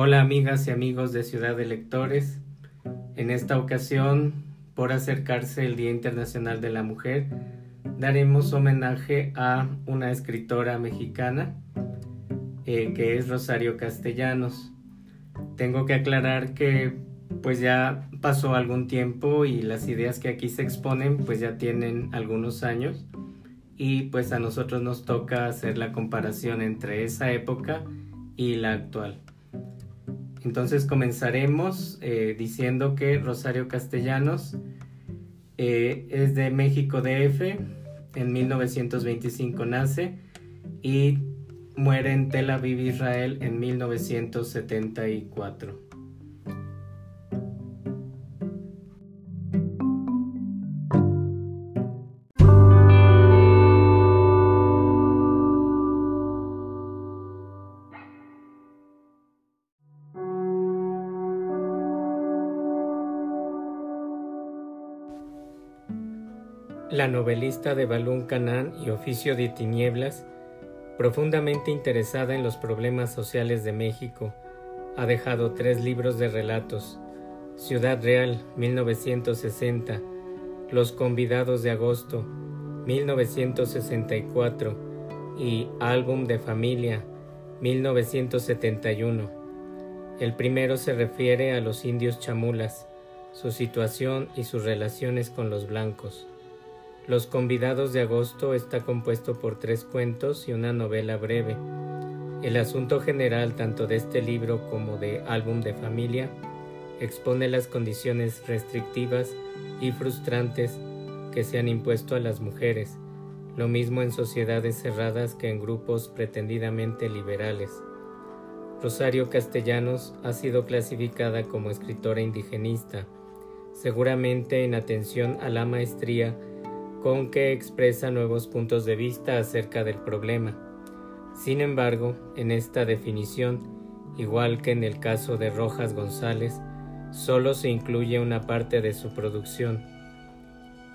Hola amigas y amigos de Ciudad de Lectores. En esta ocasión, por acercarse el Día Internacional de la Mujer, daremos homenaje a una escritora mexicana eh, que es Rosario Castellanos. Tengo que aclarar que pues ya pasó algún tiempo y las ideas que aquí se exponen pues ya tienen algunos años y pues a nosotros nos toca hacer la comparación entre esa época y la actual. Entonces comenzaremos eh, diciendo que Rosario Castellanos eh, es de México DF, en 1925 nace y muere en Tel Aviv, Israel en 1974. La novelista de Balún Canán y Oficio de Tinieblas, profundamente interesada en los problemas sociales de México, ha dejado tres libros de relatos: Ciudad Real, 1960, Los Convidados de Agosto, 1964 y Álbum de Familia, 1971. El primero se refiere a los indios chamulas, su situación y sus relaciones con los blancos. Los convidados de agosto está compuesto por tres cuentos y una novela breve. El asunto general tanto de este libro como de Álbum de Familia expone las condiciones restrictivas y frustrantes que se han impuesto a las mujeres, lo mismo en sociedades cerradas que en grupos pretendidamente liberales. Rosario Castellanos ha sido clasificada como escritora indigenista, seguramente en atención a la maestría con que expresa nuevos puntos de vista acerca del problema. Sin embargo, en esta definición, igual que en el caso de Rojas González, solo se incluye una parte de su producción.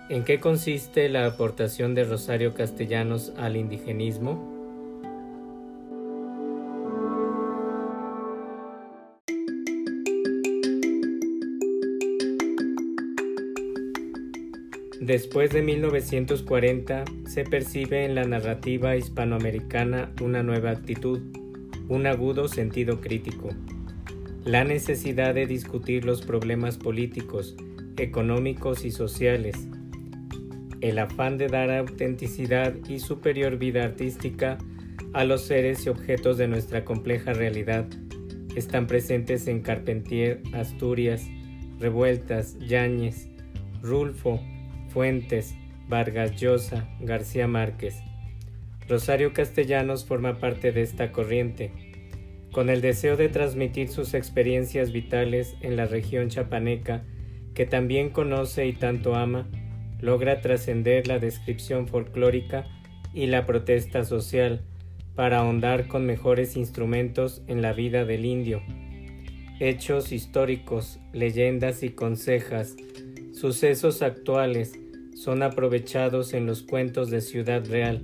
¿En qué consiste la aportación de Rosario Castellanos al indigenismo? Después de 1940 se percibe en la narrativa hispanoamericana una nueva actitud, un agudo sentido crítico. La necesidad de discutir los problemas políticos, económicos y sociales. El afán de dar autenticidad y superior vida artística a los seres y objetos de nuestra compleja realidad están presentes en Carpentier, Asturias, Revueltas, Yáñez, Rulfo, Fuentes, Vargas Llosa, García Márquez. Rosario Castellanos forma parte de esta corriente, con el deseo de transmitir sus experiencias vitales en la región chapaneca, que también conoce y tanto ama, logra trascender la descripción folclórica y la protesta social para ahondar con mejores instrumentos en la vida del indio. Hechos históricos, leyendas y consejas, sucesos actuales, son aprovechados en los cuentos de Ciudad Real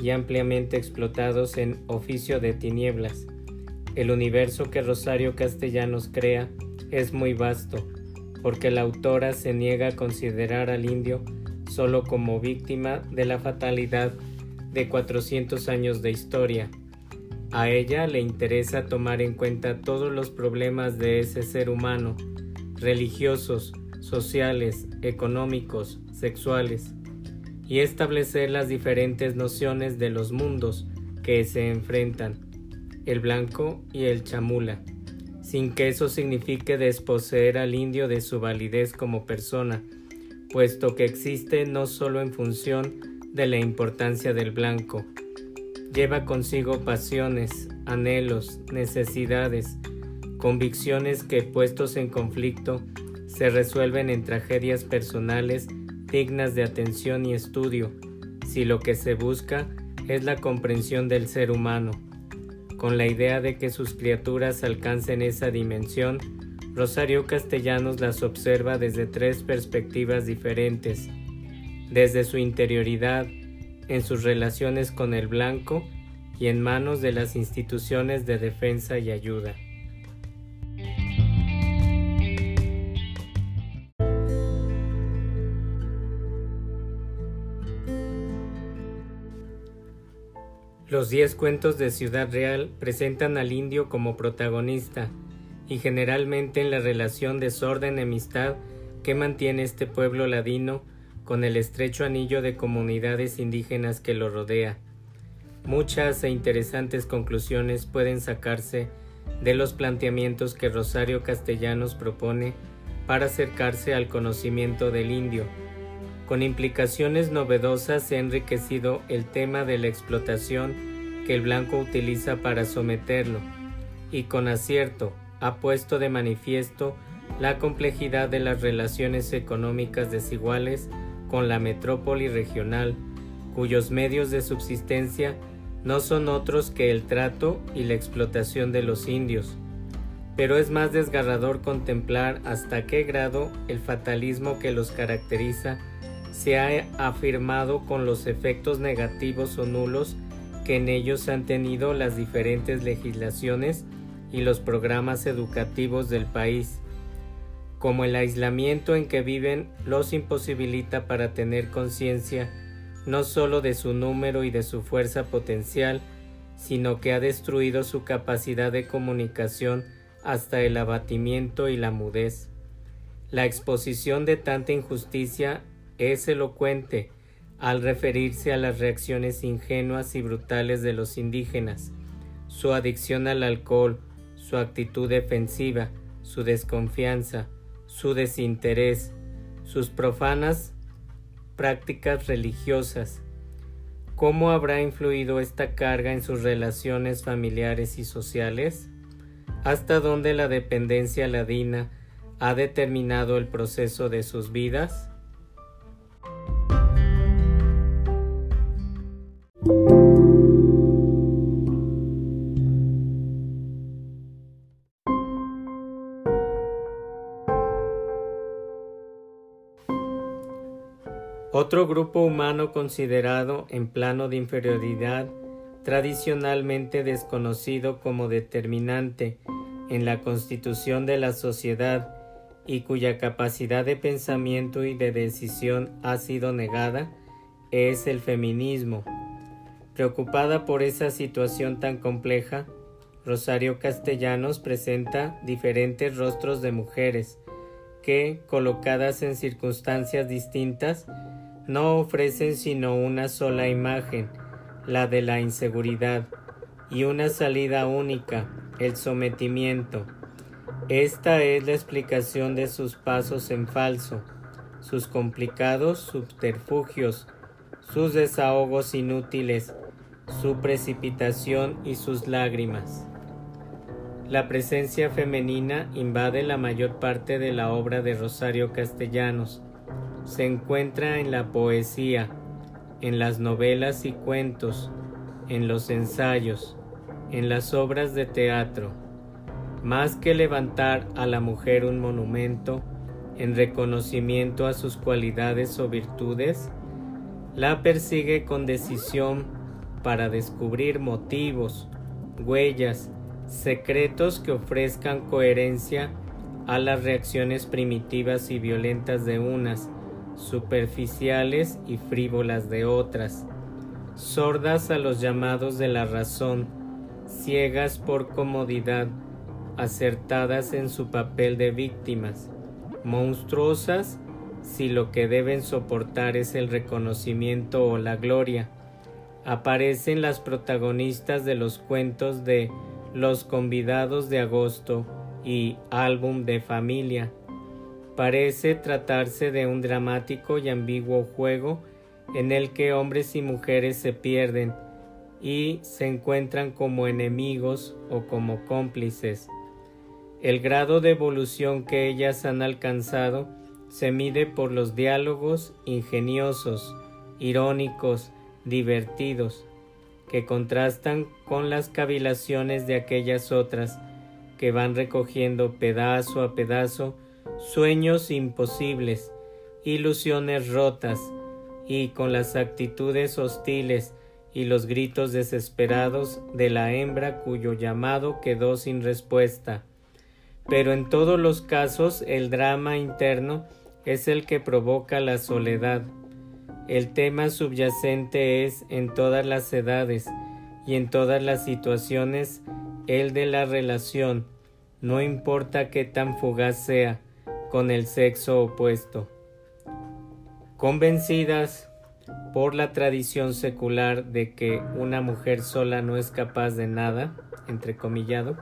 y ampliamente explotados en Oficio de Tinieblas. El universo que Rosario Castellanos crea es muy vasto, porque la autora se niega a considerar al indio solo como víctima de la fatalidad de 400 años de historia. A ella le interesa tomar en cuenta todos los problemas de ese ser humano, religiosos, sociales, económicos, sexuales, y establecer las diferentes nociones de los mundos que se enfrentan, el blanco y el chamula, sin que eso signifique desposeer al indio de su validez como persona, puesto que existe no solo en función de la importancia del blanco, lleva consigo pasiones, anhelos, necesidades, convicciones que puestos en conflicto se resuelven en tragedias personales dignas de atención y estudio, si lo que se busca es la comprensión del ser humano. Con la idea de que sus criaturas alcancen esa dimensión, Rosario Castellanos las observa desde tres perspectivas diferentes, desde su interioridad, en sus relaciones con el blanco y en manos de las instituciones de defensa y ayuda. Los diez cuentos de Ciudad Real presentan al indio como protagonista y generalmente en la relación de sorda enemistad que mantiene este pueblo ladino con el estrecho anillo de comunidades indígenas que lo rodea. Muchas e interesantes conclusiones pueden sacarse de los planteamientos que Rosario Castellanos propone para acercarse al conocimiento del indio. Con implicaciones novedosas se ha enriquecido el tema de la explotación que el blanco utiliza para someterlo, y con acierto ha puesto de manifiesto la complejidad de las relaciones económicas desiguales con la metrópoli regional, cuyos medios de subsistencia no son otros que el trato y la explotación de los indios. Pero es más desgarrador contemplar hasta qué grado el fatalismo que los caracteriza se ha afirmado con los efectos negativos o nulos que en ellos han tenido las diferentes legislaciones y los programas educativos del país, como el aislamiento en que viven los imposibilita para tener conciencia no sólo de su número y de su fuerza potencial, sino que ha destruido su capacidad de comunicación hasta el abatimiento y la mudez. La exposición de tanta injusticia es elocuente al referirse a las reacciones ingenuas y brutales de los indígenas, su adicción al alcohol, su actitud defensiva, su desconfianza, su desinterés, sus profanas prácticas religiosas. ¿Cómo habrá influido esta carga en sus relaciones familiares y sociales? ¿Hasta dónde la dependencia ladina ha determinado el proceso de sus vidas? Otro grupo humano considerado en plano de inferioridad, tradicionalmente desconocido como determinante en la constitución de la sociedad y cuya capacidad de pensamiento y de decisión ha sido negada, es el feminismo. Preocupada por esa situación tan compleja, Rosario Castellanos presenta diferentes rostros de mujeres que, colocadas en circunstancias distintas, no ofrecen sino una sola imagen, la de la inseguridad, y una salida única, el sometimiento. Esta es la explicación de sus pasos en falso, sus complicados subterfugios, sus desahogos inútiles, su precipitación y sus lágrimas. La presencia femenina invade la mayor parte de la obra de Rosario Castellanos, se encuentra en la poesía, en las novelas y cuentos, en los ensayos, en las obras de teatro. Más que levantar a la mujer un monumento en reconocimiento a sus cualidades o virtudes, la persigue con decisión para descubrir motivos, huellas, secretos que ofrezcan coherencia a las reacciones primitivas y violentas de unas superficiales y frívolas de otras, sordas a los llamados de la razón, ciegas por comodidad, acertadas en su papel de víctimas, monstruosas si lo que deben soportar es el reconocimiento o la gloria. Aparecen las protagonistas de los cuentos de Los convidados de agosto y Álbum de familia, Parece tratarse de un dramático y ambiguo juego en el que hombres y mujeres se pierden y se encuentran como enemigos o como cómplices. El grado de evolución que ellas han alcanzado se mide por los diálogos ingeniosos, irónicos, divertidos, que contrastan con las cavilaciones de aquellas otras que van recogiendo pedazo a pedazo sueños imposibles, ilusiones rotas, y con las actitudes hostiles y los gritos desesperados de la hembra cuyo llamado quedó sin respuesta. Pero en todos los casos el drama interno es el que provoca la soledad. El tema subyacente es en todas las edades y en todas las situaciones el de la relación, no importa qué tan fugaz sea, con el sexo opuesto. Convencidas por la tradición secular de que una mujer sola no es capaz de nada, entrecomillado,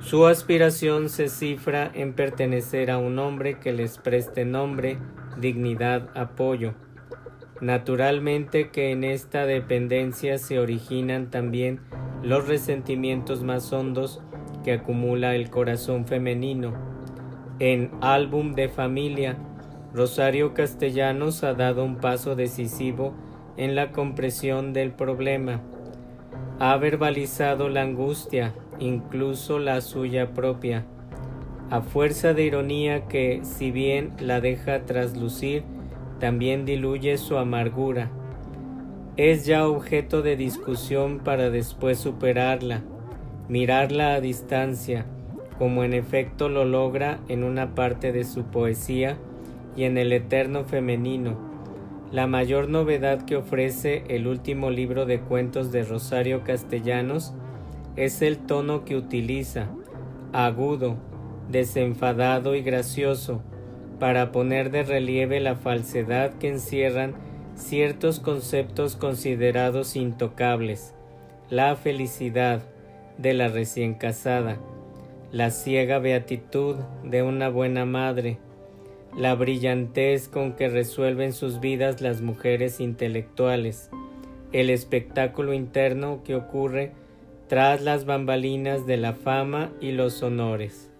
su aspiración se cifra en pertenecer a un hombre que les preste nombre, dignidad, apoyo. Naturalmente que en esta dependencia se originan también los resentimientos más hondos que acumula el corazón femenino. En Álbum de Familia, Rosario Castellanos ha dado un paso decisivo en la compresión del problema. Ha verbalizado la angustia, incluso la suya propia, a fuerza de ironía que, si bien la deja traslucir, también diluye su amargura. Es ya objeto de discusión para después superarla, mirarla a distancia, como en efecto lo logra en una parte de su poesía y en el eterno femenino. La mayor novedad que ofrece el último libro de cuentos de Rosario Castellanos es el tono que utiliza, agudo, desenfadado y gracioso, para poner de relieve la falsedad que encierran ciertos conceptos considerados intocables, la felicidad de la recién casada, la ciega beatitud de una buena madre, la brillantez con que resuelven sus vidas las mujeres intelectuales, el espectáculo interno que ocurre tras las bambalinas de la fama y los honores.